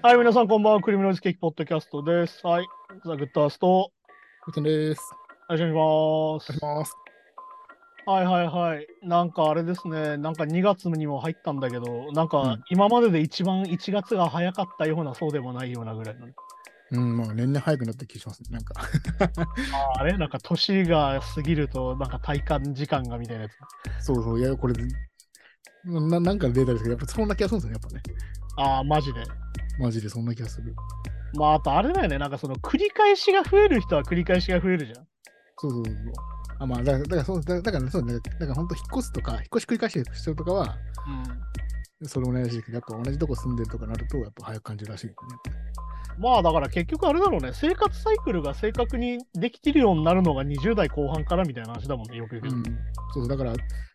はい、皆さんこんばんは。クリミナルズケーキポッドキャストです。はい、ザ・グッドアースト、ふつんです。お願いします。お願いします。はいはいはい。なんかあれですね、なんか2月にも入ったんだけど、なんうかん今までで一番1月が早かったような、そうでもないようなぐらいの。うん、まあ年々早くなった気がしますね。なんか。ああれ？なんか年が過ぎると、なんか体感時間がみたいなやつ。そうそう、いや、これ、ななんかのデータですけど、やっぱそんな気がするんですよね、やっぱね。ああ、マジで。マジでそんな気がする。まああとあれだよね、なんかその繰り返しが増える人は繰り返しが増えるじゃん。そうそうそう。あまあ、だから、だからそう、だだから、そうだ、だから本当引っ越すとか、引っ越し繰り返してる人とかは、それもないらしやっぱ同じとこ住んでるとかなると、やっぱ早く感じるらしいですね。うん。まあだから結局あれだろうね、生活サイクルが正確にできてるようになるのが20代後半からみたいな話だもんね、よく言うけど。うん。そう、だから、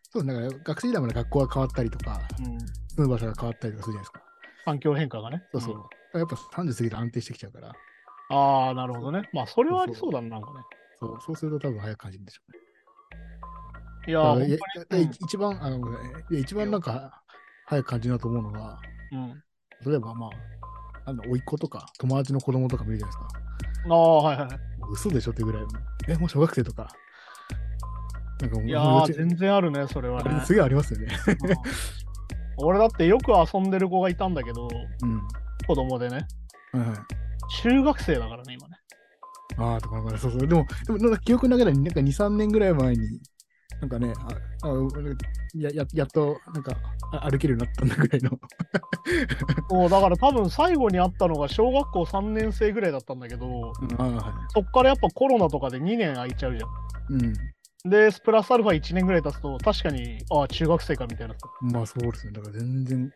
そう、だから学生時代まで学校が変わったりとか、うん住む場所が変わったりとかするじゃないですか。環境変化がね。そうそう。んだからやっぱ30過ぎて安定してきちゃうから、ああ、なるほどね。まあ、それはありそうだな、なんかね。そうそうすると多分早く感じるんでしょうね。いやー、いや一番、あの、一番なんか、早く感じるなと思うのが、うん。例えばまあ、なんだ、甥っ子とか、友達の子供とか見るじゃないですか。ああ、はいはい。嘘でしょってぐらいの、え、もう小学生とか。なんかいやー、全然あるね、それはね。すげえありますよね。うん俺だってよく遊んでる子がいたんだけど、うん。子供でね。はいはい。中学生だからね、今ね。ああ、とか、そうそう。でも、でもなんか記憶の中で、なんか2、3年ぐらい前に、なんかね、ああやややっと、なんか、あ歩けるようになったんだぐらいの。そうだから多分最後に会ったのが小学校3年生ぐらいだったんだけど、ああ、はそっからやっぱコロナとかで2年空いちゃうじゃん。い。うん。で、プラスアルファ1年ぐらい経つと、確かに、ああ、中学生かみたいな。まあそうですね。だから全然、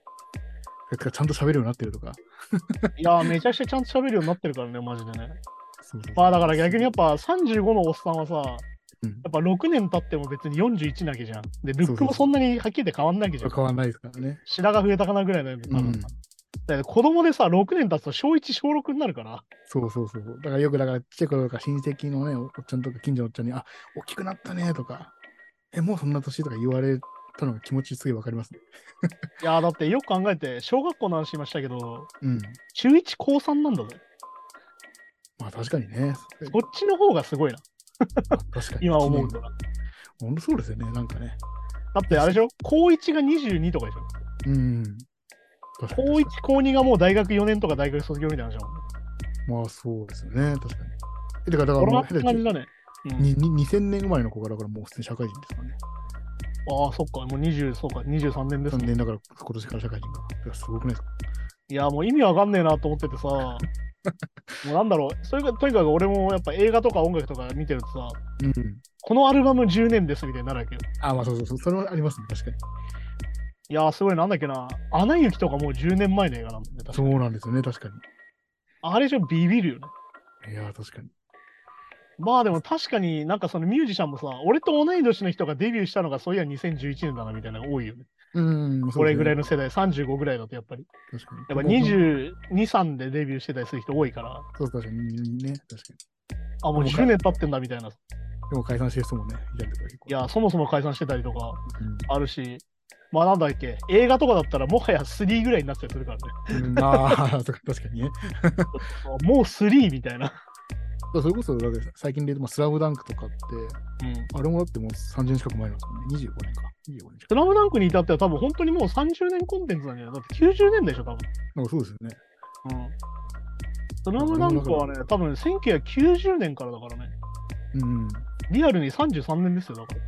ちゃんと喋るようになってるとか。いやー、めちゃくちゃちゃんと喋るようになってるからね、マジでね。そうそうまあだから逆にやっぱ35のおっさんはさ、うんやっぱ6年経っても別に41なわけじゃん。で、ルックもそんなにはっきり言って変わんないわけじゃん。変わんないですからね。白が増えたかなぐらいのよね、多分。うんだ子供でさ、6年経つと小1、小6になるから。そうそうそう。だからよく、だからちっちゃい頃とか親戚のね、おっちゃんとか近所のおっちゃんに、あ、大きくなったねとか、え、もうそんな年とか言われたのが気持ちすげえわかりますね。いやーだってよく考えて、小学校の話しましたけど、うん。中1、高3なんだぜ。まあ確かにね。こっちの方がすごいな、確かに。今思うとな。本当そうですよね、なんかね。だってあれでしょ？高1が22とかでしょ？うん。高1、高2がもう大学4年とか大学卒業みたいな話だもんね。まあそうですよね、確かに。え、だから、だからもうコロナって感じだね。うんにに2000年生まれの子がだからもう普通に社会人ですからね。ああ、そっか、もう20、そうか、23年です3ね。年だから今年から社会人からすごくないですか？いや、もう意味わかんねえなと思っててさ、もうなんだろう、それがとにかく俺もやっぱ映画とか音楽とか見てるとさ、うん。このアルバム10年ですみたいになるわけよ。あ、まあそうそうそう、それはありますね、確かに。いやー、すごい、なんだっけな、アナ雪とかもう10年前の映画なんだよね。確かそうなんですよね、確かに。あれじゃビビるよね。いやー、確かに。まあでも確かになんかそのミュージシャンもさ、俺と同い年の人がデビューしたのがそういや2011年だなみたいなのが多いよね。うん、これぐらいの。の世代、35ぐらいだとやっぱり。確かに。やっぱ22、3でデビューしてたりする人多いから、そうそう、確かにね、確かに。あ、もう10年経ってんだみたいな。いでも解散してる人もね、いたりとか結構。や、そもそも解散してたりとかうんあるし、まあなんだっけ、映画とかだったらもはや3ぐらいになっちゃってるからね。うん、ああ、確かにね。もう3みたいな。それこそ、最近で言うと、まあ、スラムダンクとかって、うん。あれもだってもう30年近く前なんですもんね。25年か。25年近スラムダンクに至っては多分本当にもう30年コンテンツなんじゃない？だって90年でしょ、多分。く。なんかそうですよね。うん。スラムダンクはね、多分1990年からだからね。うん。リアルに33年ですよ、だから。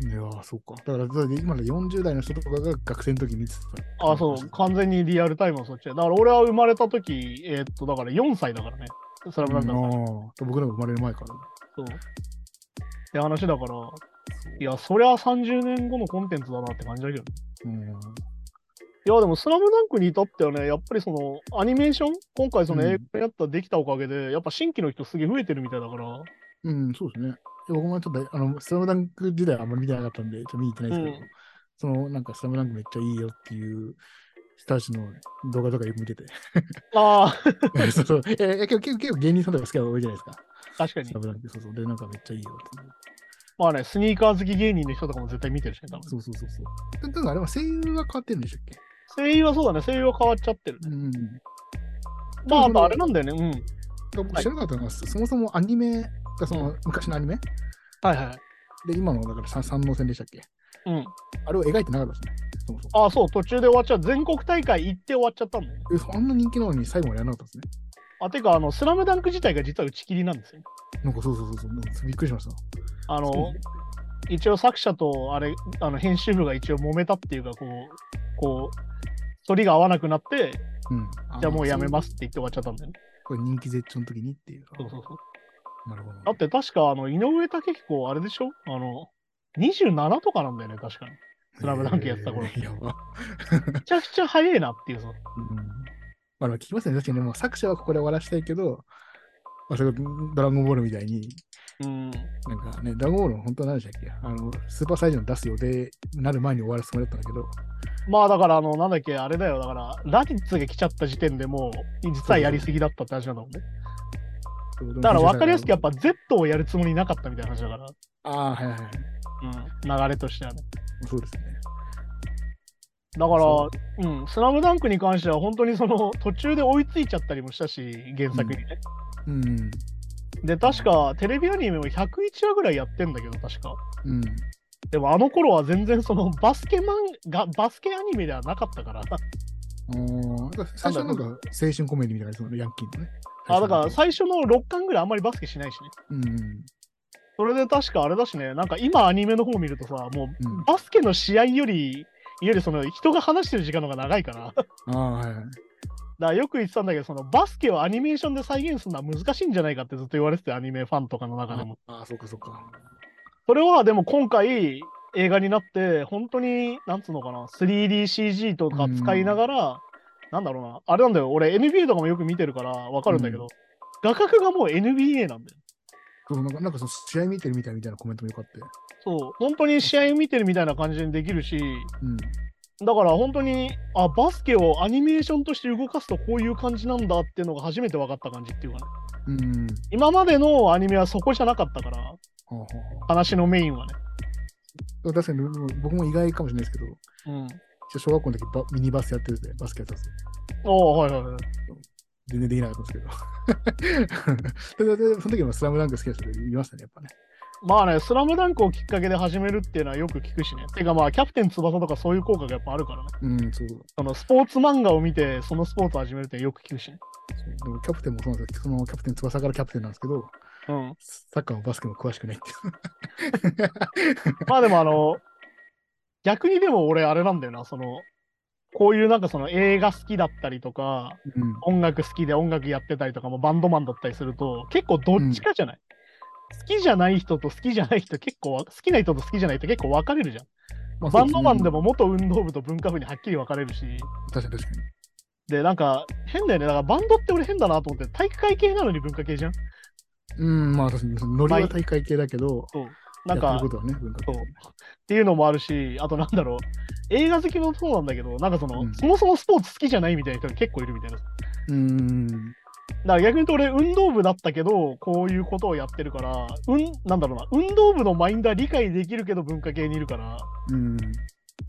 いやー、そうか。だから、今の40代の人とかが学生の時に見てた。あ、そう、完全にリアルタイムはそっちだ。だから俺は生まれた時、えーっと、だから4歳だからね。スラムダンクだから。ああ、僕らが生まれる前から。そう。って話だから、いや、そりゃ30年後のコンテンツだなって感じだけどね。うん。いや、でも、スラムダンクに至ってはね、やっぱりその、アニメーション？今回そのうん映画やったできたおかげで、やっぱ新規の人すげえ増えてるみたいだから、うん、そうですね。僕もちょっと、あの、スラムダンク時代あんまり見てなかったんで、ちょっと見に行ってないですけど、うんその、なんか、スラムダンクめっちゃいいよっていう人たちの動画とかよく見てて。ああ、そうそう。え、え結構結構芸人さんとか好きなの多いじゃないですか。確かにスラ。ムダンク。そうそう。で、なんかめっちゃいいよって。まあね、スニーカー好き芸人の人とかも絶対見てるしね、多分。そうそうそうそう。ででもあれは声優が変わってるんでしたっけ？声優はそうだね、声優は変わっちゃってるね。うん。まあ、あとあれなんだよね。うん。僕知らなかったのが、そそもそもアニメがその昔のアニメ？はいはい。で、今のだから三三能戦でしたっけ？うん。あれを描いてなかったですね。そもそも。ああ、そう、途中で終わっちゃう。全国大会行って終わっちゃったんだよね。えあんな人気なのに最後までやらなかったんですね。あ、てか、あの、スラムダンク自体が実は打ち切りなんですよ。なんかそうそうそうそう、なんかびっくりしました。あの、一応作者とあれ、あの編集部が一応揉めたっていうか、こう、こう、反りが合わなくなって、うん。じゃあもうやめす。ますって言って終わっちゃったんだよね。これ人気絶頂の時にっていう。そうそうそう。なるほど。だって確か、あの、井上武彦、あれでしょ？あの、27とかなんだよね、確かに。スラムダンクやってた頃。めちゃくちゃ早いなっていうさ。うん。まあ、聞きますね。確かにね、もう作者はここで終わらせたいけど、まあ、それドラゴンボールみたいに、うん。なんかね、ドラゴンボールの本当は何でしたっけ？あの、スーパーサイズの出す予定になる前に終わらすつもりだったんだけど、まあだから、あの、なんだっけ、あれだよ。だから、ラディッツが来ちゃった時点でもう、実はやりすぎだったって話なんだもんね。だから分かりやすくやっぱ Z をやるつもりなかったみたいな話だから、ああ、はいはいはい。うん、流れとしてはね。そうですね。だからそ、うん、スラムダンクに関しては本当にその 途中で追いついちゃったりもしたし、原作にね。うん。で、確かテレビアニメも101話ぐらいやってんだけど、確か。うん。でもあの頃は全然そのバスケマンが、バスケアニメではなかったから。ああ、最初はなんか青春コメディみたいなそのヤンキーのね。あ、だから最初の6巻ぐらいあんまりバスケしないしね。うん。それで確かあれだしね、なんか今アニメの方見るとさ、もううんバスケの試合より、よりその人が話してる時間の方が長いから。ああ、はいはい。らよく言ってたんだけど、そのバスケをアニメーションで再現するのは難しいんじゃないかってずっと言われてて、アニメファンとかの中でも。ああ、そうかそうか。それはでも今回映画になって、本当に、なんつうのかな、3DCG とか使いながら、なんだろうな、あれなんだよ、俺 NBA とかもよく見てるからわかるんだけど、うん画角がもう NBA なんだよ。そうなんか、なんかその試合見てるみたいみたいなコメントもよかった。そう、本当に試合見てるみたいな感じにできるし、うん。だから本当に、あ、バスケをアニメーションとして動かすとこういう感じなんだっていうのが初めて分かった感じっていうかね。うん。今までのアニメはそこじゃなかったから、話のメインはね。あ、確かに僕も意外かもしれないですけど、うん。小学校の時バミニバスやってて、バスケやってたんですよ。おおはいはいはい。全然できなかったんですけど。でででその時もスラムダンク好きな人いましたね、やっぱね。まあね、スラムダンクをきっかけで始めるっていうのはよく聞くしね。てかまあ、キャプテン翼とかそういう効果がやっぱあるからね。うん、そう。そのスポーツ漫画を見て、そのスポーツを始めるってよく聞くしね。でもキャプテンもそうなんですけど、そのキャプテン翼からキャプテンなんですけど、うん。サッカーもバスケも詳しくないっていう。まあでもあの、逆にでも俺あれなんだよな、その、こういうなんかその映画好きだったりとか、うん。音楽好きで音楽やってたりとかもバンドマンだったりすると結構どっちかじゃない、好きじゃない人と好きじゃない人結構わ好きな人と好きじゃない人結構分かれるじゃん。まあバンドマンでも。も元運動部と文化部にはっきり分かれるし。確かに確かに。で、なんか変だよね。だからバンドって俺変だなと思って体育会系なのに文化系じゃん。うん、まあ確かに、ノリは大会系だけど、なんかね、そうっていうのもあるし、あとなんだろう。映画好きもそうなんだけど、なんかその、うんそもそもスポーツ好きじゃないみたいな人が結構いるみたいな。だかうん。ら逆に言うと俺運動部だったけど、こういうことをやってるから、うん、なんだろうな、運動部のマインドは理解できるけど文化系にいるから、うん。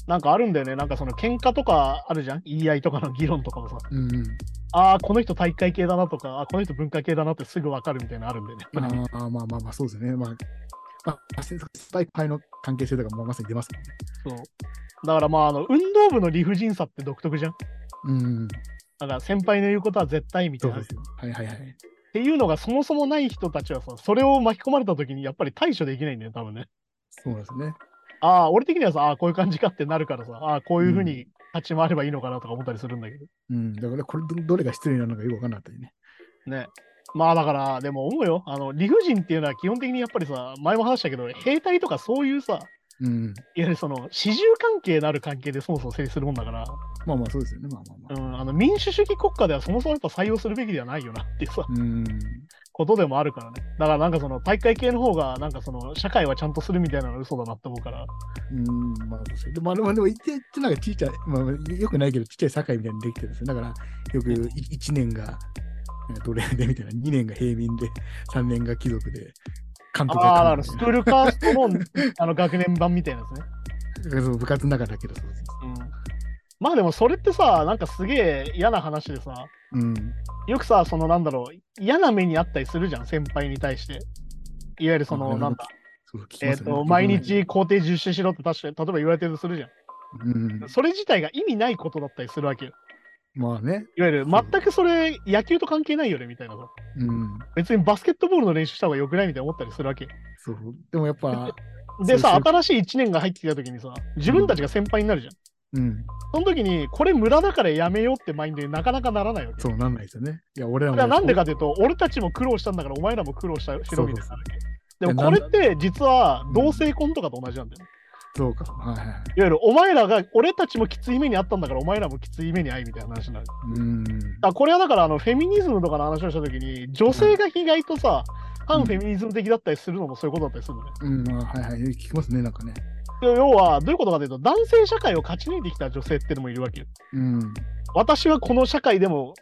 なんかあるんだよね。なんかその喧嘩とかあるじゃん？言い合いとかの議論とかもさ。うん。ああ、この人体育会系だなとか、あこの人文化系だなってすぐ分かるみたいなのあるんだよね。あ、まあまあまあ、そうですね。まあ、まあ、スパイパイの関係性とかもまさに出ますもんね。そう。だからまあ、あの、運動部の理不尽さって独特じゃん。うん。だから先輩の言うことは絶対みたいうな。っそですよ。はいはいはい。ていうのがそもそもない人たちはさ、それを巻き込まれた時にやっぱり対処できないんだよ、多分ね。そうですね。ああ、俺的にはさ、ああ、こういう感じかってなるからさ、ああ、こういうふうに立ち回ればいいのかなとか思ったりするんだけど。うん。だから、これど、どれが失礼なのかよくわかんなかったりね。ね。まあだから、でも思うよ。あの、理不尽っていうのは基本的にやっぱりさ、前も話したけど、兵隊とかそういうさ、うん。いわゆるその、始終関係のある関係でそもそも成立するもんだから、まあまあ、そうですよね。まあまあまあ。うん、あの民主主義国家ではそもそもやっぱ採用するべきではないよなっていうさ、うん。ことでもあるからね。だからなんかその、大会系の方が、なんかその、社会はちゃんとするみたいなのは嘘だなって思うから、うん。まあ、そうでも、まあ、でも、言って、言ってなんかちっちゃい、まあ、よくないけど、ちっちゃい社会みたいにできてるんですよ。だから、よく1年が、奴隷でみたいな、2年が平民で、3年が貴族で、監督ああ、スクールカーストの あの学年版みたいなやつね。そう部活の中だけど、そうそううん。まあでもそれってさ、なんかすげえ嫌な話でさ、うん。よくさ、そのなんだろう、嫌な目にあったりするじゃん、先輩に対して。いわゆるその、あなんだ、そう聞きえっ、ますよねと、毎日工程実施しろって確かに、例えば言われてるとするじゃん。うん。それ自体が意味ないことだったりするわけよ。まあね。いわゆる、全くそれ、野球と関係ないよね、みたいなさ。うん。別にバスケットボールの練習した方が良くないみたいな思ったりするわけよ。そう。でもやっぱ、でさ、そうそう新しい1年が入ってきた時にさ、自分たちが先輩になるじゃん。うん。その時に、これ無駄だからやめようってマインドになかなかならないわけ。そうなんないですよね。いや、俺らも。はなんでかというと、俺たちも苦労したんだから、お前らも苦労したしろみたいなわけ。でもこれって実は同性婚とかと同じなんだよね。そうか。はいはい。いわゆるお前らが、俺たちもきつい目にあったんだから、お前らもきつい目に遭いみたいな話になる。うん。あこれはだからあのフェミニズムとかの話をしたときに、女性が意外とさ、反フェミニズム的だったりするのもそういうことだったりするのね。うん、まあ、はいはい。聞きますね、なんかね。要は、どういうことかというと、男性社会を勝ち抜いてきた女性っていうのもいるわけよ。うん。私はこの社会でも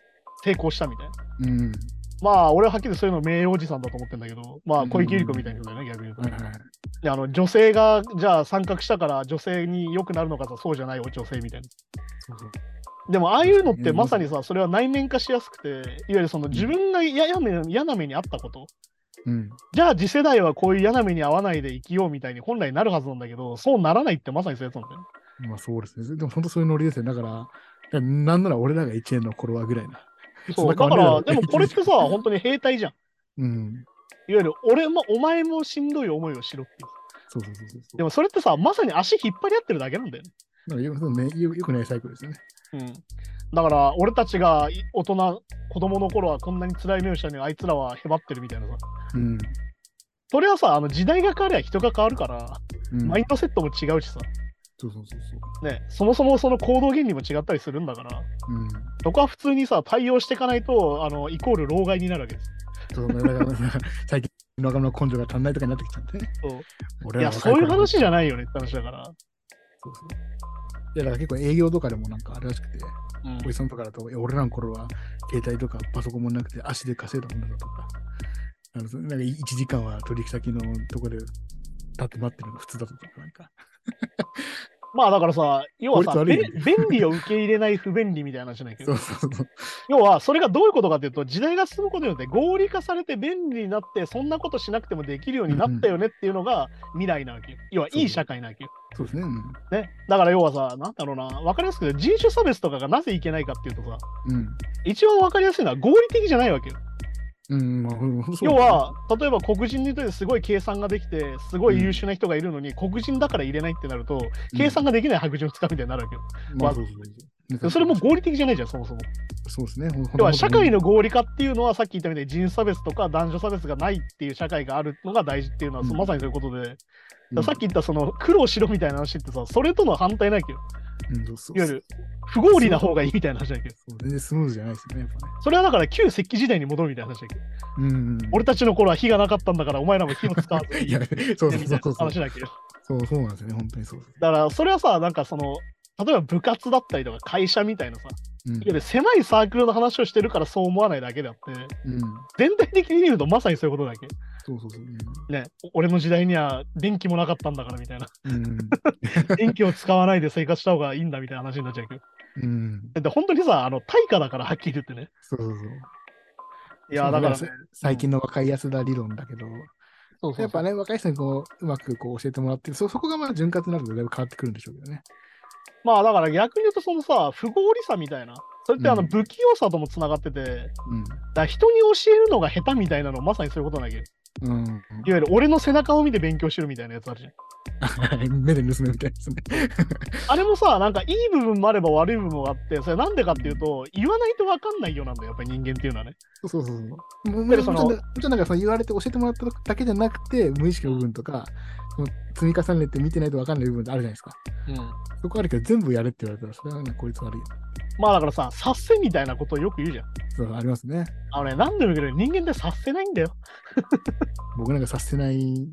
成功したみたいな。うん。まあ、俺ははっきりそういうの名誉おじさんだと思ってんだけど、まあ、小池百合子みたいな人だよね、逆に言うとはい。はい。であの女性がじゃあ参画したから女性に良くなるのかさそうじゃないよ女性みたいな。そうそう。でもああいうのってうんまさにさそれは内面化しやすくていわゆるその自分が嫌な目嫌な目にあったことうん。じゃあ次世代はこういう嫌な目に遭わないで生きようみたいに本来なるはずなんだけどそうならないってまさにそういうやつなんだよね。まあそうですね。でも本当そういうノリですよ。だから、だからなんなら俺らが1年の頃はぐらいな。そうだからでもこれってさ 本当に兵隊じゃん。うん。いわゆる俺もお前もしんどい思いをしろっていう。そうそうそうそう。でもそれってさまさに足引っ張り合ってるだけなんだよね。なんかよそうね、よよくないサイクルですよね。うん、だから俺たちがい大人子供の頃はこんなに辛い目をしたのにあいつらはへばってるみたいなさうん。それはさあの時代が変わりゃ人が変わるから、うんマインドセットも違うしさ、そうそうそうそう。ね、そもそもその行動原理も違ったりするんだからうん。そこは普通にさ対応していかないとあのイコール老害になるわけですそうだから、最近の若者の根性が足んないとかになってきちゃってね。そう俺いやそういう話じゃないよねって話だから、そうそう。いや、だから結構営業とかでもなんかあれらしくて、うんおじさんとかだと、俺らの頃は携帯とかパソコンもなくて足で稼いだものだとか、あのそなんか1時間は取引先のとこで立って待ってるのが普通だとか、なんか。まあだからさ要はさ便利を受け入れない不便利みたいな話じゃないけど。要はそれがどういうことかというと時代が進むことによって合理化されて便利になってそんなことしなくてもできるようになったよねっていうのが未来なわけよ。要はいい社会なわけよ。そうですね。うん。ね、だから要はさ、なんだろうな、分かりやすくて人種差別とかがなぜいけないかっていうとさ、うん。一番分かりやすいのは合理的じゃないわけよ。要は、例えば黒人にとってすごい計算ができて、すごい優秀な人がいるのに、黒人だから入れないってなると、計算ができない白人を使うみたいになるわけよ。まあ、それも合理的じゃないじゃん、そもそも。そうですね。要は社会の、の合理化っていうのはさっき言ったみたいに人種差別とか男女差別がないっていう社会があるのが大事っていうのは、うん。まさにそういうことで、さっき、き言ったその苦労しろみたいな話ってさそれとの反対なわけようん、そうそういわゆる不合理な方がいいみたいな話だけどそう全然スムーズじゃないですよね、やっぱね。それはだから旧石器時代に戻るみたいな話だけどうんうん。俺たちの頃は火がなかったんだからお前らも火を使わずに いや、そうそうそうそう。話だけどそうそうなんですよね、本当にそうです。だからそれはさなんかその例えば部活だったりとか会社みたいなさうん狭いサークルの話をしてるからそう思わないだけであってうん。全体的に見るとまさにそういうことだけそうそうそう。ね俺の時代には電気もなかったんだからみたいなうん。電気を使わないで生活した方がいいんだみたいな話になっちゃうけど。うん。で本当にさ、あの対価だからはっきり言ってね。そうそうそう。いや、だから、ね、最近の若いやつだ理論だけど、そうそうやっぱね、若い人にこう、うまくこう教えてもらってそ、そこがまあ潤滑になるとだいぶ変わってくるんでしょうけどね。まあだから逆に言うと、そのさ、不合理さみたいな、それってあのうん不器用さともつながってて、うん。ら人に教えるのが下手みたいなのまさにそういうことなわけど。うん。いわゆる俺の背中を見て勉強しろみたいなやつあるじゃん。目で盗めみたいですね。あれもさ、なんかいい部分もあれば悪い部分もあって、それなんでかっていうと、言わないと分かんないようなんだよ、やっぱり人間っていうのはね。そうそうそう。もうそのちろんもちろんなんかその言われて教えてもらっただけじゃなくて、無意識の部分とか、積み重ねて見てないと分かんない部分ってあるじゃないですか。うん。そこあるけど、全部やれって言われたら、それはね、効率悪いよ。まあだからさ、察せみたいなことをよく言うじゃん。そう、ありますね。あのね、何でも言うけど人間って察せないんだよ。僕なんかさせない、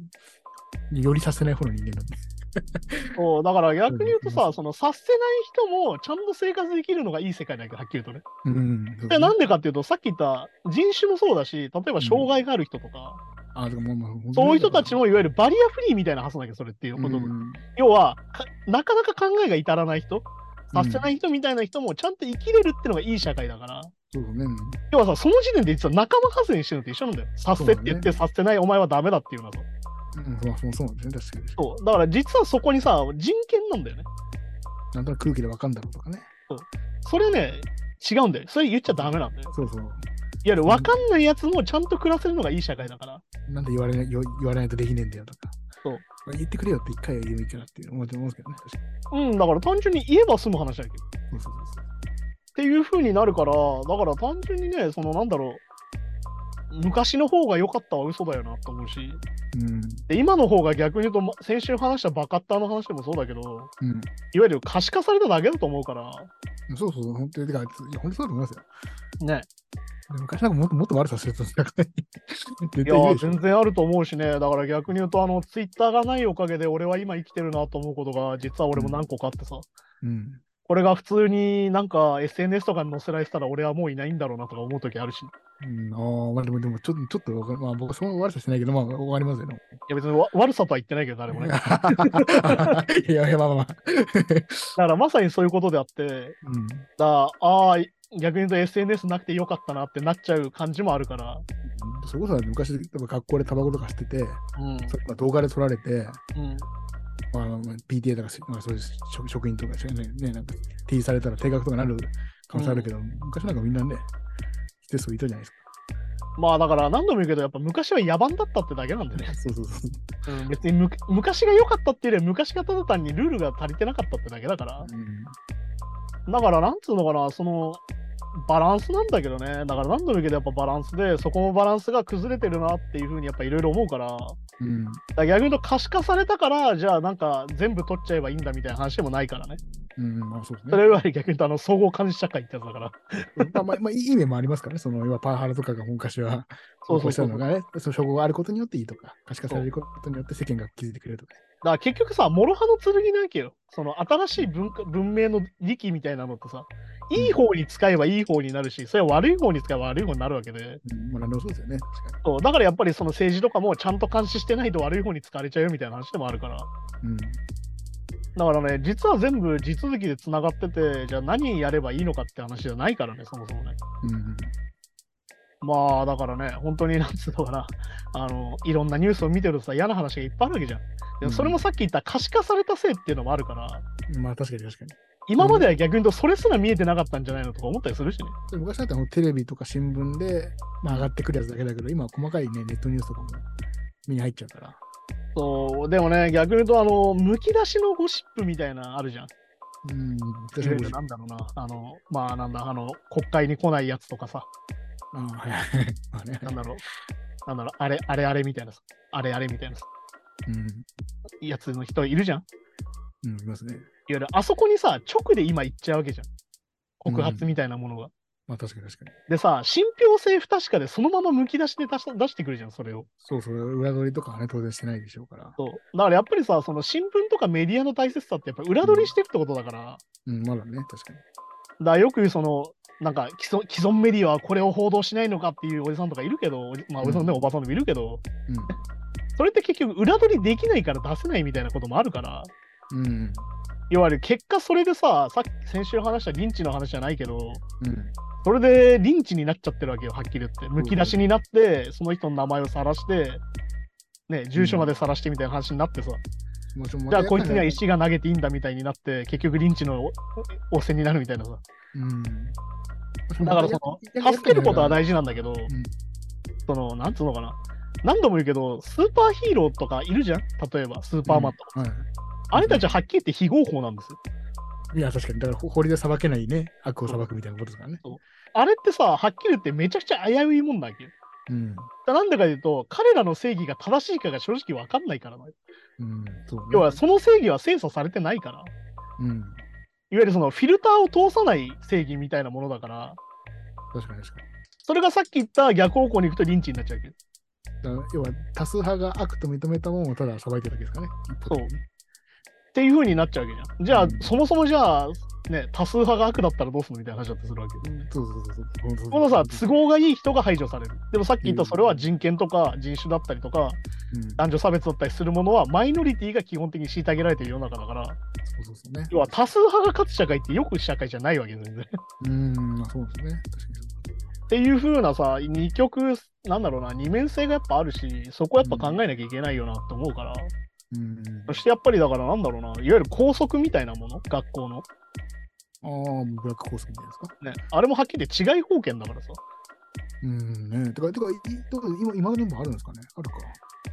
よりさせない方の人間なんで。そうだから逆に言うとさ、うんその察せない人もちゃんと生活できるのがいい世界だけど、はっきり言うとね。うん。でなんでかっていうと、さっき言った人種もそうだし、例えば障害がある人とか、あ、でもそういう人たちもいわゆるバリアフリーみたいな発想だけど、それっていうこと、うん要はか、なかなか考えが至らない人、させない人みたいな人もちゃんと生きれるってのがいい社会だから。そうそうね。要はさ、その時点で実は仲間外れにしてるのと一緒なんだよ。させって言って、させないお前はダメだっていうのはさ。うん、そうそうそうなんですね、確かに。そう。だから実はそこにさ、人権なんだよね。なんとなく空気でわかんだろうとかね。それね、違うんだよ。それ言っちゃダメなんだよ。そうそう。いわゆる分かんないやつもちゃんと暮らせるのがいい社会だから。なんで言われない言われないとできねえんだよとか。そうまあ言ってくれよって一回は言うべきかなって思ってますけどね。うん、だから単純に言えば済む話だけど。そうそうそうそう。っていう風になるから、だから単純にね、そのなんだろう、昔の方が良かったは嘘だよなと思うし、うん。で今の方が逆に言うと、ま先週話したバカッターの話でもそうだけど、うん。いわゆる可視化されただけだと思うから、そうそう、本当に、てか、本当そうだと思いますよ。ね。で昔なんかもっともっと悪さすると、なんかね、絶 いや全然あると思うしね、だから逆に言うと、あの、ツイッターがないおかげで俺は今生きてるなと思うことが、実は俺も何個かあってさ、うん。これが普通になんか SNS とかに載せられてたら俺はもういないんだろうなとか思うときあるし、いうん、ああ、まあでも、でも、ちょっと、ちょっとまあ僕、その悪さしてないけど、まあ、終わりますよね。や別にわ悪さとは言ってないけど、誰もね。だ いやいや、まあまあまあ。からまさにそういうことであって、うん。だああ、逆に言うと SNS なくてよかったなってなっちゃう感じもあるから、それこそ昔、学校でタバコとかしてて、うん、動画で撮られて、うん、まあ、まあ PTA とか、まあ、そういう職職員とかね、ね、なんか、T されたら定額とかなる可能性あるけど、昔なんかみんなね、してそういたじゃないですか。まあだから何度も言うけど、やっぱ昔は野蛮だったってだけなんでね。そうそうそう。うん、別にむ昔が良かったっていうよりは昔がただ単にルールが足りてなかったってだけだから。うん。だからなんつうのかな、そのバランスなんだけどね。だから何度も言うけどやっぱバランスで、そこのバランスが崩れてるなっていうふうにやっぱいろいろ思うから。だかうん。ら逆に言うと可視化されたから、じゃあなんか全部取っちゃえばいいんだみたいな話でもないからね。うん、まあそうですね。それより逆に言うとあの総合監視社会ってやつだから。まあ、まあ、まあ、いい面もありますからね。その、要はパワハラとかが昔は、そうそうそうこしたのがね、その称号があることによっていいとか、可視化されることによって世間が気づいてくれるとかね。だから結局さ、諸刃の剣なわけよ。その新しい文化文明の利みたいなのってさ、いい方に使えばいい方になるし、それは悪い方に使えば悪い方になるわけで、うん、まあ、何でもそうですよね。そうだからやっぱりその政治とかもちゃんと監視してないと悪い方に使われちゃうよみたいな話でもあるから。に。だからね、実は全部地続きでつながってて、じゃあ何やればいいのかって話じゃないからね、そもそもね。うん。うん。まあだからね、本当になんつうのかな、あの、いろんなニュースを見てるとさ、嫌な話がいっぱいあるわけじゃん。でもそれもさっき言った可視化されたせいっていうのもあるから、うん。まあ、確かに確かに。今までは逆に言うとそれすら見えてなかったんじゃないのとか思ったりするしね。で昔だったらテレビとか新聞で、まあ、上がってくるやつだけだけど、今は細かいね、ネットニュースとかも目に入っちゃうから。そう、でもね、逆に言うと、あの、むき出しのゴシップみたいなのあるじゃん。うん。い確かにわゆる。なんだろうな、あの、まあなんだ、あの、国会に来ないやつとかさ、ああ、はいはい。なんだろう、なんだろう、あれ、あれあれみたいなさ、あれあれみたいなさ、うん。やつの人いるじゃん。いわうん、いますね。ゆる、あそこにさ、直で今行っちゃうわけじゃん。告発みたいなものが。まあ、確かに確かに。でさ、信憑性不確かでそのままむき出しで出し出してくるじゃん、それを。そうそう、裏取りとかはね、当然してないでしょうから。そう。だからやっぱりさ、その新聞とかメディアの大切さってやっぱ裏取りしていくってことだから、うん、まだね、確かに。だからよく言うその、なんか既存既存メディアはこれを報道しないのかっていうおじさんとかいるけど、おじまあ、おじさんでもおばさんでもいるけど、それって結局裏取りできないから出せないみたいなこともあるから、うん。うん。いわゆる結果それでさ、さっき先週話したリンチの話じゃないけど、うん。それでリンチになっちゃってるわけよ、はっきり言って。むき出しになって、その人の名前を晒して、ね、住所まで晒してみたいな話になってさ、もちろんじゃあこいつには石が投げていいんだみたいになって、結局リンチの汚染になるみたいなさ。うん。だからその、助けることは大事なんだけど、んその、なんつうのかな。何度も言うけど、スーパーヒーローとかいるじゃん？例えば、スーパーマンとか。はい。あれたちははっきり言って非合法なんですよ。いや、確かに。だから、ほ法律で裁けないね、悪を裁くみたいなことですからね。あれってさ、はっきり言ってめちゃくちゃ危ういもんなわけ？よ。うん。なんでかというと、彼らの正義が正しいかが正直わかんないからな。うん。そう、ね。要は、その正義は精査されてないから。うん。いわゆるそのフィルターを通さない正義みたいなものだから、確かに確かに。それがさっき言った逆方向に行くとリンチになっちゃうけど。要は、多数派が悪と認めたものをただ裁いてるだけですかね。一方的にねっていう風になっちゃうわけじゃん。じゃあ、うんそもそもじゃあ、ね、多数派が悪だったらどうするのみたいな話だってするわけよ。そうそうそうそう。このさ、都合がいい人が排除される。でもさっき言っうんたそれは人権とか人種だったりとか、うん、男女差別だったりするものは、マイノリティが基本的に虐げられてる世の中だから、そうそうそうね。要は多数派が勝つ社会ってよく社会じゃないわけですね。うーん、まあそうですね。っていう風なさ、二極、なんだろうな、二面性がやっぱあるし、そこやっぱ考えなきゃいけないよなって思うから、うん。そしてやっぱりだからなんだろうな、いわゆる校則みたいなもの、学校の？ああ、ブラックコースみたいですか。ね、あれもはっきり違い法権だからさ。うんね。てか、てか、いどう今、今でもあるんですかね？あるか。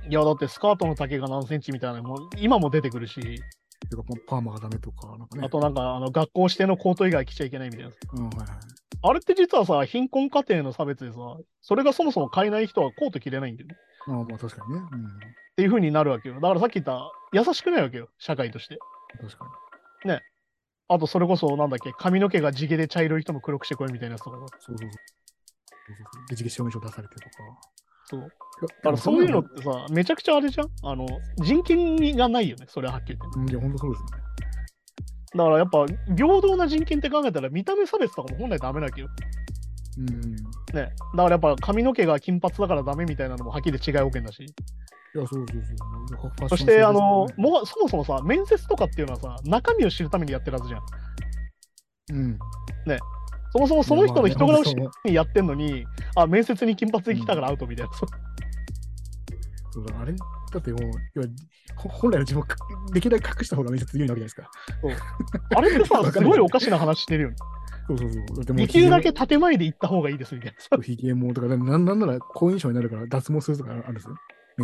いや、だってスカートの丈が何センチみたいなのも今も出てくるし、てか、パーマがダメとか、なんかね。あとなんかあの学校指定のコート以外着ちゃいけないみたいな。うん、はいはい。あれって実はさ、貧困家庭の差別でさ、それがそもそも買えない人はコート着れないんだよね。ああ、まあ確かにね。うん。っていう風になるわけよ。だからさっき言った、優しくないわけよ、社会として。確かあとそれこそ、なんだっけ、髪の毛が地毛で茶色い人も黒くしてこいみたいなやつとか。そうそうそう。で、自証明書出されてとか。そう。だだからそういうのってさ、めちゃくちゃあれじゃん？あの、人権がないよね、それははっきり言って。うん、いや、本当そうですよね。だからやっぱ、平等な人権って考えたら、見た目差別とかも本来ダメなわけよ。うん。ね。だからやっぱ髪の毛が金髪だからダメみたいなのもはっきり違い保険だし。いや、そうそうそう。そして、あの、もうそもそもさ、面接とかっていうのはさ、中身を知るためにやってるはずじゃん。うん。そもそもその人の人柄を知るためにやってんのに、あ、面接に金髪で来たからアウトみたいな。そうそうだ、あれだってもう、本来の自分をかできるだけ隠した方が面接有利なわけじゃないですか。あれってさ、すごいおかしな話してるよね。そうそうそう。だってもうできるだけ建前で行った方がいいですみたいな。ひげもとか、なんなんなら好印象になるから脱毛するとかあるんですよ。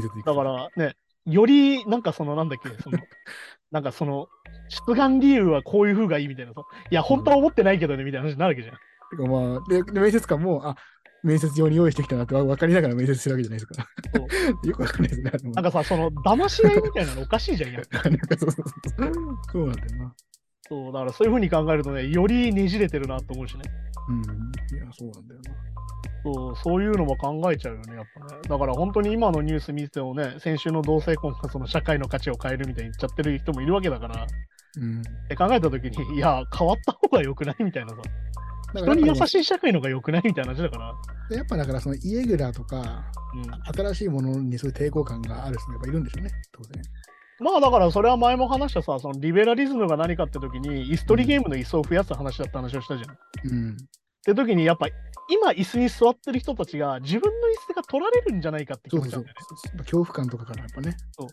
だからね、よりなんかそのなんだっけ、その、なんかその、出願理由はこういう風がいいみたいなさ。いや、本当は思ってないけどねみたいな話になるわけじゃん。てかまあ、で、で面接官も、あ、面接用に用意してきたなって分かりながら面接してるわけじゃないですか。よくわかんないですね。なんかさ、その、騙し合いみたいなのおかしいじゃんや。そうそうそう。そうなんだよな。そう、だからそういう風に考えるとね、よりねじれてるなと思うしね。うん。いや、そうなんだよな。そう、そういうのも考えちゃうよね、やっぱね。だから本当に今のニュース見ててもね、先週の同性婚がその社会の価値を変えるみたいに言っちゃってる人もいるわけだから、うん。って考えたときに、いや、変わった方が良くないみたいなさ、人に優しい社会の方が良くないみたいな話だから、やっぱだからそのイレギュラーとか、うん。新しいものにそういう抵抗感がある人がやっぱいるんでしょうね、当然。まあだからそれは前も話したさ、そのリベラリズムが何かって時に、イストリゲームの椅子を増やす話だった話をしたじゃん。っうん。て時に、やっぱ今椅子に座ってる人たちが自分の椅子が取られるんじゃないかって気持ちなんだよね。。そう恐怖感とかからやっぱね。そう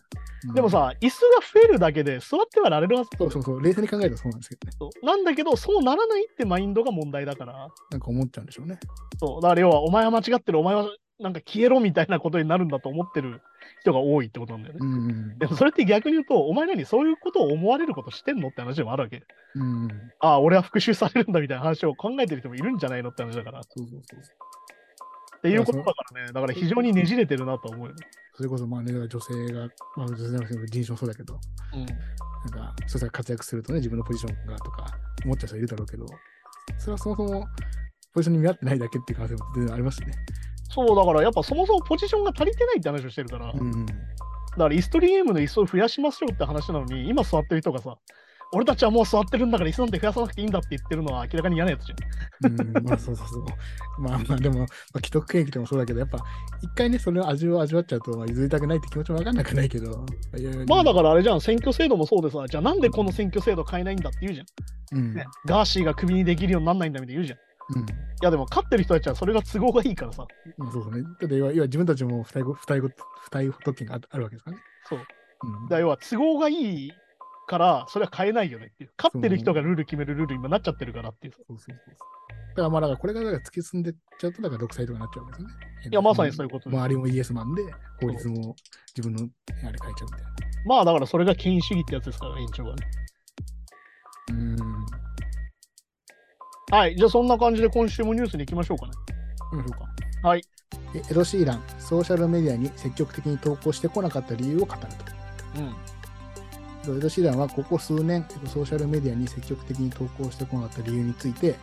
うんでも、さ、椅子が増えるだけで座ってはられるはずそうそうそう、冷静に考えるとそうなんですけどね。そうなんだけど、そうならないってマインドが問題だから。なんか思っちゃうんでしょうね。そう。だから要は、お前は間違ってる、お前はなんか消えろみたいなことになるんだと思ってる人が多いってことなんだよね。うんうんでもそれって逆に言うと、お前らにそういうことを思われることしてんのって話でもあるわけ。うん。うん。ああ、俺は復讐されるんだみたいな話を考えてる人もいるんじゃないのって話だから。っそうそうそう。ていうことだからね。だから非常にねじれてるなと思うよね。それこそまあね、女性が、まあ女性じゃなくて人種もそうだけど、うん。なんか、そうしたら活躍するとね、自分のポジションがとか思っちゃう人いるだろうけど、それはそもそもポジションに見合ってないだけっていう可能性も全然ありますしね。そう、だからやっぱそもそもポジションが足りてないって話をしてるから。うん。だからイストリゲームの椅子を増やしますよって話なのに、今座ってる人がさ、俺たちはもう座ってるんだから椅子なんて増やさなくていいんだって言ってるのは明らかに嫌なやつじゃん。うん、まあそうそうそう。まあまあでも、まあ、既得権益でもそうだけど、やっぱ一回ね、それを味を味わっちゃうと、まあ、譲りたくないって気持ちもわかんなくないけど。まあだからあれじゃん、選挙制度もそうでさ、じゃあなんでこの選挙制度変えないんだって言うじゃん。うん。ね、ガーシーがクビにできるようになんないんだみたいな言うじゃん。いうん。やでも勝ってる人たちはそれが都合がいいからさ。まあそうそうね。だって要は自分たちも不対不対不対特権がああるわけですからね。そう。うんだ要は都合がいいから、それは変えないよねっていう。勝ってる人がルール決めるルールに今なっちゃってるからっていう。そうそうそうそう。だからまあだからこれがだから突き進んでっちゃうと、だから独裁とかになっちゃうんですよね。いやまさにそういうことです周りもイエスマンで、法律も自分のあれ変えちゃうみたいな。まあだからそれが権威主義ってやつですから、延長がね。うん。はい。じゃあそんな感じで今週もニュースに行きましょうかね。行きましょうか。はい。えエド・シーラン、ソーシャルメディアに積極的に投稿してこなかった理由を語ると。うん。エド・シーランはここ数年、えっとソーシャルメディアに積極的に投稿してこなかった理由について、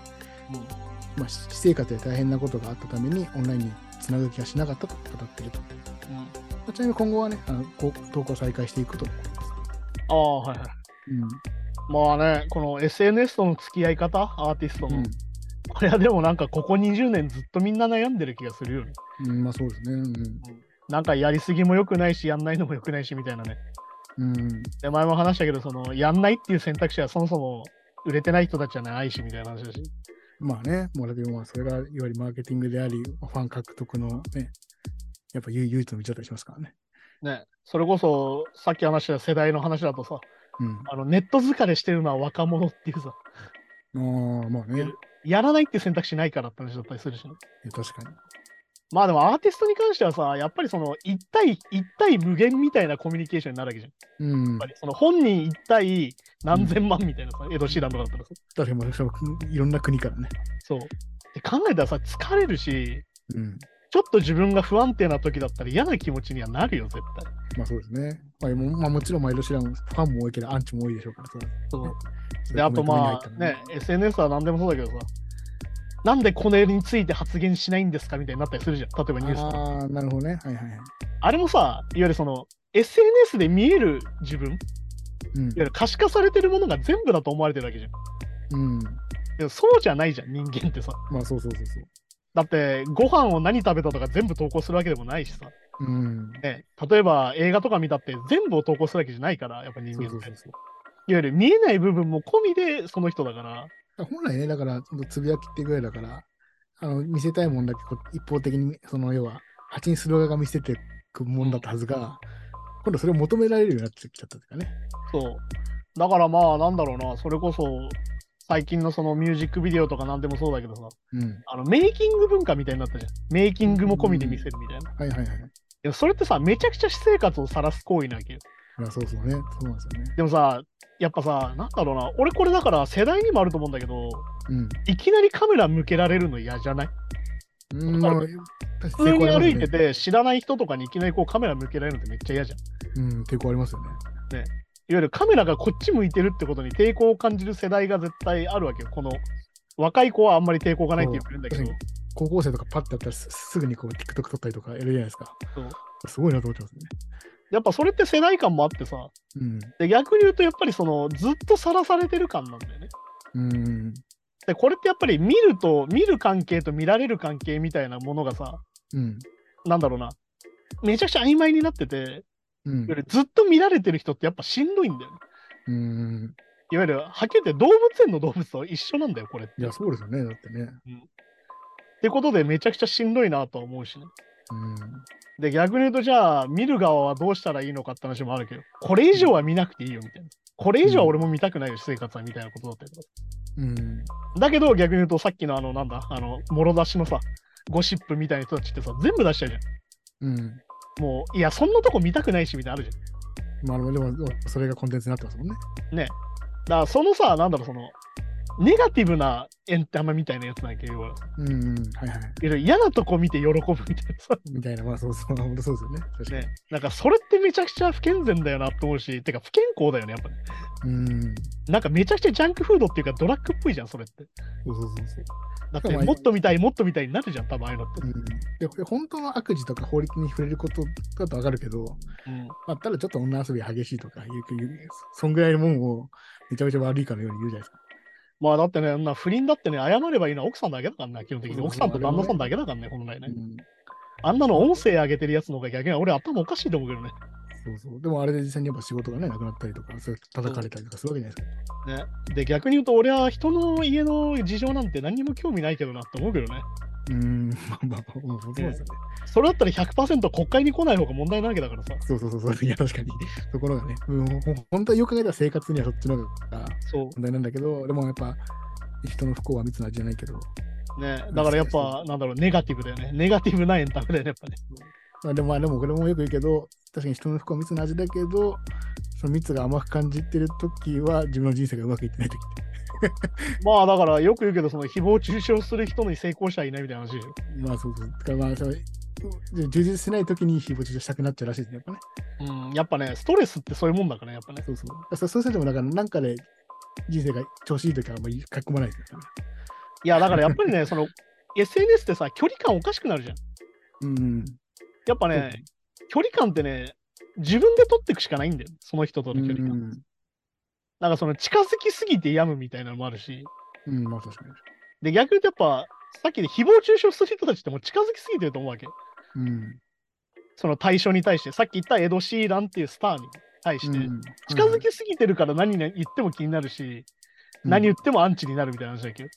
まあ、私生活で大変なことがあったためにオンラインにつなぐ気がしなかったと語っていると。まうん。あちなみに今後はね、あのこう投稿再開していくと思います。ああ、はいはい。まあね、この SNS との付き合い方、アーティストの。うん。これはでもなんかここ20年ずっとみんな悩んでる気がするよね。うん、まあそうですね。うん。なんかやりすぎも良くないし、やんないのも良くないしみたいなね。うん。で、前も話したけど、その、やんないっていう選択肢はそもそも売れてない人たちじゃないし、みたいな話だし。まあね、もうだけど、まあ、それがいわゆるマーケティングであり、ファン獲得のね、やっぱ唯唯一の道だったりしますからね。ね、それこそ、さっき話した世代の話だとさ、うん。あのネット疲れしてるのは若者っていうさ、ああ、まあね。いやらないって選択肢ないからって話だったりするしね。や確かに。まあでもアーティストに関してはさ、やっぱりその1対1対無限みたいなコミュニケーションになるわけじゃん。やっうんぱ。りその本人1対何千万みたいなさ、エド・シーランとかだったらさ。確かに、いろんな国からね。そう。で考えたらさ、疲れるし、うん。ちょっと自分が不安定な時だったら嫌な気持ちにはなるよ、絶対。まあそうですね。まあ、もまあ、もちろん、毎年らファンも多いけど、アンチも多いでしょうから、そうで、あとまあね、SNS は何でもそうだけどさ、なんでこのについて発言しないんですかみたいになったりするじゃん。例えばニュースとか。ああ、なるほどね。はいはいはい。あれもさ、いわゆるその SNS で見える自分、いわうんゆる可視化されてるものが全部だと思われてるわけじゃん。うん。そうじゃないじゃん、人間ってさ。まあそうそうそうそう。だって、ご飯を何食べたとか全部投稿するわけでもないしさ。うん。ね、例えば映画とか見たって全部を投稿するわけじゃないから、やっぱ人間って。そうそうそうそう。いわゆる見えない部分も込みでその人だから。本来ね、だから、つぶやきってぐらいだから、あの見せたいもんだけ一方的に、その要は、発信する側が見せていくもんだったはずが、今度それを求められるようになってきちゃったというかね。そう。だからまあ、なんだろうな、それこそ、最近のそのミュージックビデオとかなんでもそうだけどさ、うん。あのメイキング文化みたいになったじゃん。メイキングも込みで見せるみたいな。いはいはいはい。やそれってさ、めちゃくちゃ私生活を晒す行為なわけよ。まあそうそうね。そうなんですよね。でもさ、やっぱさ、なんだろうな、俺これだから世代にもあると思うんだけど、うん。いきなりカメラ向けられるの嫌じゃない？うん、まあ、普通に歩いてて、知らない人とかにいきなりこうカメラ向けられるのってめっちゃ嫌じゃん。うん、抵抗ありますよね。ゆるカメラがこっち向いてるってことに抵抗を感じる世代が絶対あるわけよ。この若い子はあんまり抵抗がないって言うんだけど高校生とかパッてやったらすすぐにこう TikTok 撮ったりとかやるじゃないですか。すごいなと思ってますね。やっぱそれって世代感もあってさ、うん。で逆に言うとやっぱりそのずっとさらされてる感なんだよね。うん。でこれってやっぱり見ると見る関係と見られる関係みたいなものがさうん。なんだろうなめちゃくちゃ曖昧になっててうんずっと見られてる人ってやっぱしんどいんだよね。うん。いわゆるはっきり言って動物園の動物と一緒なんだよこれって。いや、そうですよね。だってね。ってことでめちゃくちゃしんどいなとは思うしね。うん。で逆に言うとじゃあ見る側はどうしたらいいのかって話もあるけどこれ以上は見なくていいよみたいな。これ以上は俺も見たくないよ、生活はみたいなことだったりとか。うん。だけど逆に言うとさっきのあのなんだあのもろ出しのさゴシップみたいな人たちってさ全部出しちゃうじゃうん。ん。もういやそんなとこ見たくないしみたいなのあるじまあ、でも、それがコンテンツになってますもんね。ゃん。ね。だからそのさなんだろうそのネガティブなエンタメみたいなやつなんやけど要はうん。はいはい。嫌なとこ見て喜ぶみたいなさ。みたいな、まあそうそう、本当そうですよね。確かに。ね。なんかそれってめちゃくちゃ不健全だよなと思うし、てか不健康だよね、やっぱね。うん。なんかめちゃくちゃジャンクフードっていうかドラッグっぽいじゃん、それって。そうそうそうそう。だってももっと見たい、もっと見たいになるじゃん、多分ああいうのって。うん、でこれ本当の悪事とか法律に触れることだとわかるけど、うんまあ、ただちょっと女遊び激しいとかいう、いうそんぐらいのもんをめちゃめちゃ悪いかのように言うじゃないですか。まあだってね、な不倫だってね、謝ればいいのは奥さんだけだからね、基本的に。奥さんと旦那さんだけだからね、本来ね。うん、あんなの音声上げてるやつの方が逆に俺頭おかしいと思うけどね。そうそう。でもあれで実際にやっぱ仕事がね、なくなったりとか、それ叩かれたりとかするわけじゃないですか。ね。で、逆に言うと俺は人の家の事情なんて何にも興味ないけどなって思うけどね。うん、まあまあ、まあ、そうですよね。それだったら100%国会に来ない方が問題なわけだからさ。そうそうそうそう。いや、確かに。ところがね、うん、ほ本当はよく考えたら生活にはそっちの方がそう。問題なんだけど、でもやっぱ、人の不幸は密な味じゃないけど、ね。だからやっぱ、なんだろう、ネガティブだよね。ネガティブなエンタメだよね、やっぱね。まあ、でもまあでもこれもよく言うけど、確かに人の不幸は密な味だけど、その蜜が甘く感じてるときは自分の人生がうまくいってないときって。まあだからよく言うけど、その誹謗中傷する人に成功者はいないみたいな話。まあそうそう。だからまあ充実しないときに誹謗中傷したくなっちゃうらしいですね、やっぱね。うん、やっぱね、ストレスってそういうもんだからね、やっぱね。そうそう。そうそうするとも、だからなんかで人生が調子いいときはあんまり書き込まないですよね。いや、だからやっぱりね、その SNS ってさ、距離感おかしくなるじゃん。うん。やっぱね、距離感ってね、自分で取っていくしかないんだよ、その人との距離感。うん。なんかその近づきすぎて病むみたいなのもあるし、うん、まあ確かに。で、逆に言うとやっぱ、さっきで誹謗中傷する人たちってもう近づきすぎてると思うわけ。うん。その対象に対して、さっき言ったエド・シーランっていうスターに。対して、近づきすぎてるから何言っても気になるし、何言ってもアンチになるみたいな話だけ？ど。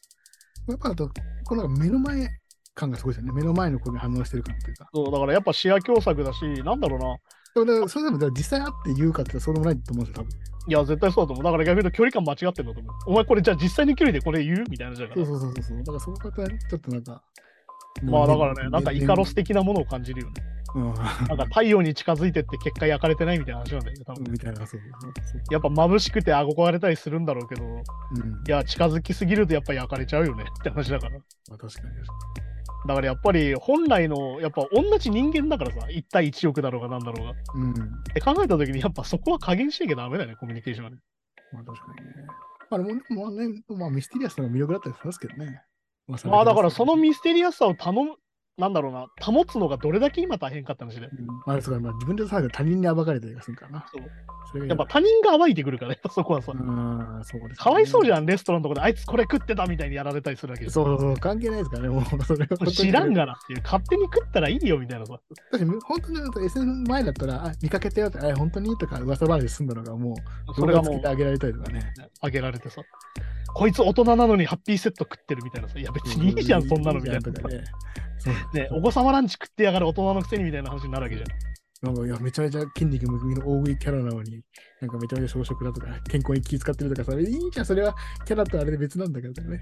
やっぱこの目の前感がすごいですよね。目の前の子に反応してる感というか。そう、だからやっぱ視野狭窄だし、なんだろうな。でもそれでも実際会って言うかってそうでもないと思うんですよ、多分。いや、絶対そうだと思う。だから逆に言うと距離感間違ってるんだと思う。お前これじゃあ実際の距離でこれ言う？みたいなじゃそうそうそうそう。だからその方はちょっとなんか。まあだからね、なんかイカロス的なものを感じるよね。うん、なんか太陽に近づいてって結果焼かれてないみたいな話なんだよね、多分。みたいな、そうやっぱ眩しくて憧れたりするんだろうけど、うん、いや、近づきすぎるとやっぱ焼かれちゃうよねって話だから。まあ確かに。だからやっぱり本来の、やっぱ同じ人間だからさ、1対1億だろうがなんだろうが。うん。って考えたときに、やっぱそこは加減しなきゃダメだよね、コミュニケーションはね。まあ確かにね。まあでも、まあね、まあミステリアスな魅力だったりしますけどね。まあ、まあだからそのミステリアスさを頼む、なんだろうな、保つのがどれだけ今大変かって話で。うん、まあ、そうか、まあ、自分でさ、他人に暴かれたりするからな。そう。やっぱ他人が暴いてくるから、そこはさ。うん、そうです、ね、かわいそうじゃん、レストランとかで、あいつこれ食ってたみたいにやられたりするわけそうそう、関係ないですからね、もう、それ知らんがなっていう、勝手に食ったらいいよみたいなさ。確かに、本当に SN 前だったら、あ、見かけたよって、あ、本当にとか噂話済んだのが、もう、それがもう、あげられたりとかね。あげられてさ。こいつ大人なのにハッピーセット食ってるみたいなさ、いや別にいいじゃん、そんなのみたいな。ねね、お子様ランチ食ってやがる大人のくせにみたいな話になるわけじゃん。なんかいやめちゃめちゃ筋肉むくみの大食いキャラなのに、なんかめちゃめちゃ小食だとか、健康に気遣ってるとかさ、いいじゃん、それはキャラとあれで別なんだけどね。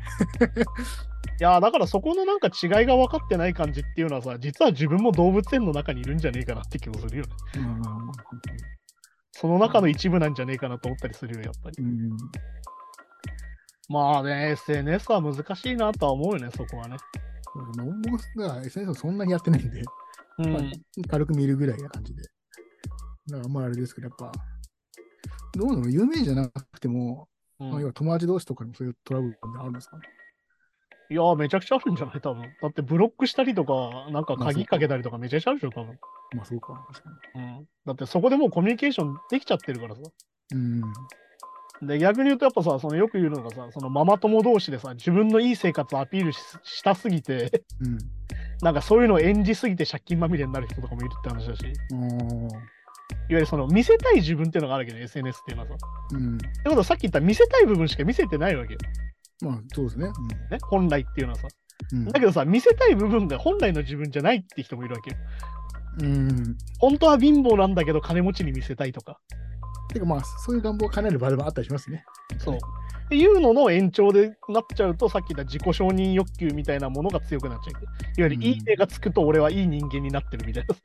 いやだからそこのなんか違いが分かってない感じっていうのはさ、実は自分も動物園の中にいるんじゃねえかなって気もするよね。うん、その中の一部なんじゃねえかなと思ったりするよ、やっぱり。うんまあね、SNS は難しいなとは思うよね、そこはね。僕が SNS をそんなにやってないんで、うんまあ、軽く見るぐらいな感じで。だからまああれですけど、やっぱ、どうなの？有名じゃなくても、うん、まあ、要は友達同士とかにもそういうトラブルってあるんですかね？いやめちゃくちゃあるんじゃない？多分。だってブロックしたりとか、なんか鍵かけたりとかめちゃくちゃあるでしょ、多分。まあそうか、確かに。うん。だってそこでもうコミュニケーションできちゃってるからさ。うん。で、逆に言うとやっぱさ、そのよく言うのがさ、そのママ友同士でさ、自分のいい生活をアピールしたすぎて、うん、なんかそういうのを演じすぎて借金まみれになる人とかもいるって話だし、いわゆるその見せたい自分っていうのがあるわけね、SNS っていうのはさ。うん、ってことはさっき言った見せたい部分しか見せてないわけよ。まあそうですね。うん、ね本来っていうのはさ。うん、だけどさ、見せたい部分が本来の自分じゃないって人もいるわけよ。うん、本当は貧乏なんだけど金持ちに見せたいとか。てかまあ、そういう願望を叶える場でもあったりしますね。そう。っていうのの延長でなっちゃうと、さっき言った自己承認欲求みたいなものが強くなっちゃう。いわゆるいい手がつくと俺はいい人間になってるみたいな。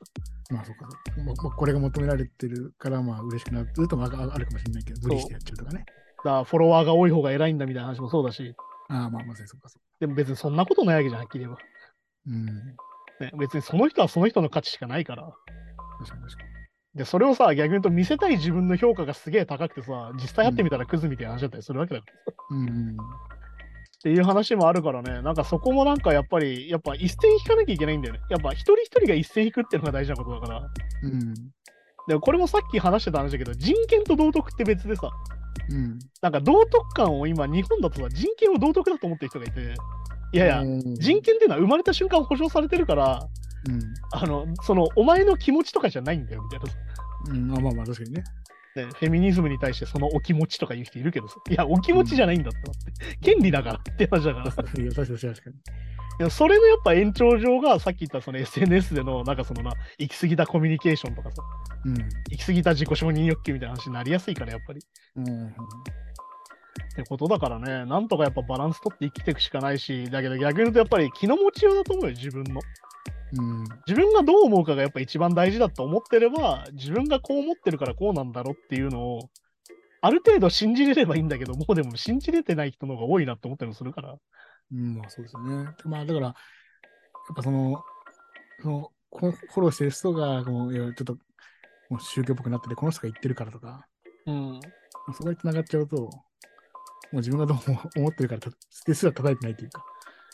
まあそうかそうか。これが求められてるからまあ嬉しくなるともあるかもしれないけど、無理してやっちゃうとかね。だからフォロワーが多い方が偉いんだみたいな話もそうだし。ああまあまあそうかそうか。でも別にそんなことないわけじゃん、はっきり言えば。うん。ね、別にその人はその人の価値しかないから。確かに確かに。で、それをさ、逆に言うと見せたい自分の評価がすげえ高くてさ、実際やってみたらクズみたいな話だったりするわけだから。うん。っていう話もあるからね、なんかそこもなんかやっぱり、やっぱ一線引かなきゃいけないんだよね。やっぱ一人一人が一線引くっていうのが大事なことだから。うん。でもこれもさっき話してた話だけど、人権と道徳って別でさ、うん、なんか道徳観を今、日本だとさ、人権を道徳だと思ってる人がいて、いやいや、人権っていうのは生まれた瞬間保障されてるから、うん、あの、その、お前の気持ちとかじゃないんだよ、みたいな。うん、まあまあ、確かにね。ね、フェミニズムに対してそのお気持ちとか言う人いるけどさ、いや、お気持ちじゃないんだってって、権利だからって話だから。確かに、確かに。いやそれのやっぱ延長上がさっき言ったその SNS でのなんかそのな行き過ぎたコミュニケーションとかさ、うん、行き過ぎた自己承認欲求みたいな話になりやすいからやっぱり。うん、ってことだからね、なんとかやっぱバランス取って生きていくしかないし、だけど逆に言うとやっぱり気の持ちようだと思うよ、自分の。うん、自分がどう思うかがやっぱ一番大事だと思ってれば、自分がこう思ってるからこうなんだろうっていうのを、ある程度信じれればいいんだけど、もうでも信じれてない人の方が多いなって思ったりもするから。うん、まあそうですね。まあだから、やっぱその、そのフォローしてる人が、もうちょっともう宗教っぽくなってて、この人が言ってるからとか、うん、そこに繋がっちゃうと、もう自分がどう思ってるからですら叩いてないというか。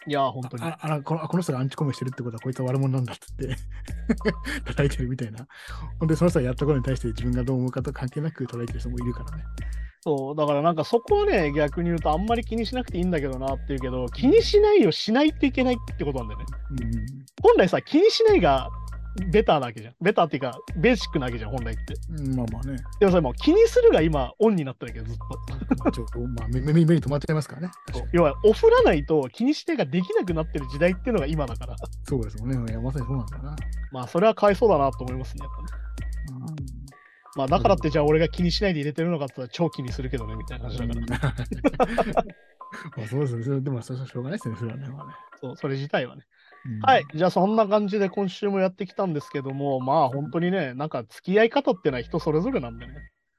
いや、本当に。ああこのこの人がアンチコメしてるってことは、こいつは悪者なんだってって 叩いてるみたいな。ほんで、その人がやったことに対して自分がどう思うかと関係なく叩いてる人もいるからね。そう、だからなんかそこはね、逆に言うとあんまり気にしなくていいんだけどなっていうけど、気にしないよしないといけないってことなんだよね。うん、本来さ、気にしないがベターなわけじゃん。ベターっていうか、ベーシックなわけじゃん、本来って。うんまあまあね。でもそれもう気にするが今、オンになったわけど、ずっと。ちょっと、まあ、目目目に止まっちゃいますからね。要は、オフらないと気にしてができなくなってる時代っていうのが今だから。そうですもんね。いやまさにそうなんだよな。まあ、それはかわいそうだなと思いますね、やっぱね。まあ、だからって、じゃあ俺が気にしないで入れてるのかって言ったら超気にするけどね、みたいな話だから。まあそうですね。でも、それはしょうがないですね。それはねそう、それ自体はね。うんはい。じゃあそんな感じで今週もやってきたんですけども、まあ本当にね、なんか付き合い方っていうのは人それぞれなんでね。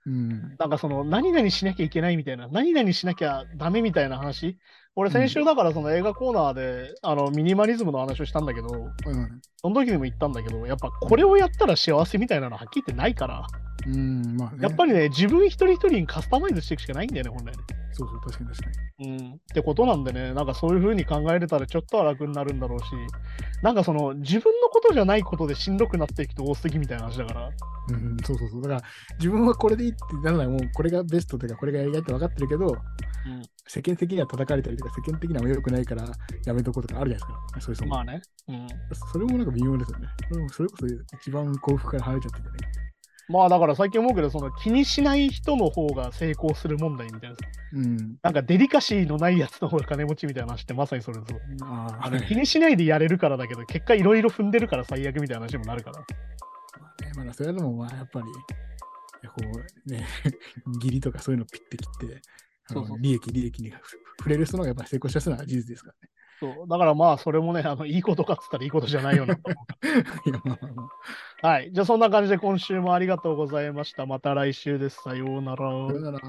うん。なんかその何々しなきゃいけないみたいな、何々しなきゃダメみたいな話。俺先週だからその映画コーナーで、あのミニマリズムの話をしたんだけど、うんその時にも言ったんだけど、やっぱこれをやったら幸せみたいなのはっきり言ってないから、うん、まあね。やっぱりね、自分一人一人にカスタマイズしていくしかないんだよね、本来ね。そうそう、確かに確かに。うん、ってことなんでね、なんかそういう風に考えれたらちょっとは楽になるんだろうし、なんかその自分のことじゃないことでしんどくなっていくと多すぎみたいな話だから、うん、そうそうそう。だから、自分はこれでいいってならない、もうこれがベストというか、これがやりたいって分かってるけど、うん世間的には叩かれたりとか、世間的には良くないからやめとこうとかあるじゃないですか。そういうまあね、うん。それもなんか微妙ですよね。それもそれこそ一番幸福から離れちゃっててね。まあだから最近思うけど、その気にしない人の方が成功する問題みたいなさ。うん。なんかデリカシーのないやつの方が金持ちみたいな話ってまさにそれですよ。ああの気にしないでやれるからだけど、結果いろいろ踏んでるから最悪みたいな話にもなるから。まあね、まあ、それでもまあやっぱり、こうね、義理とかそういうのピッて切って、そうそう利益、利益に触触れる人の方がやっぱり成功しやすいのは事実ですからね。そうだからまあそれもね、あのいいことかっつったらいいことじゃないよな はい。じゃあそんな感じで今週もありがとうございました。また来週です。さようなら。さよなら。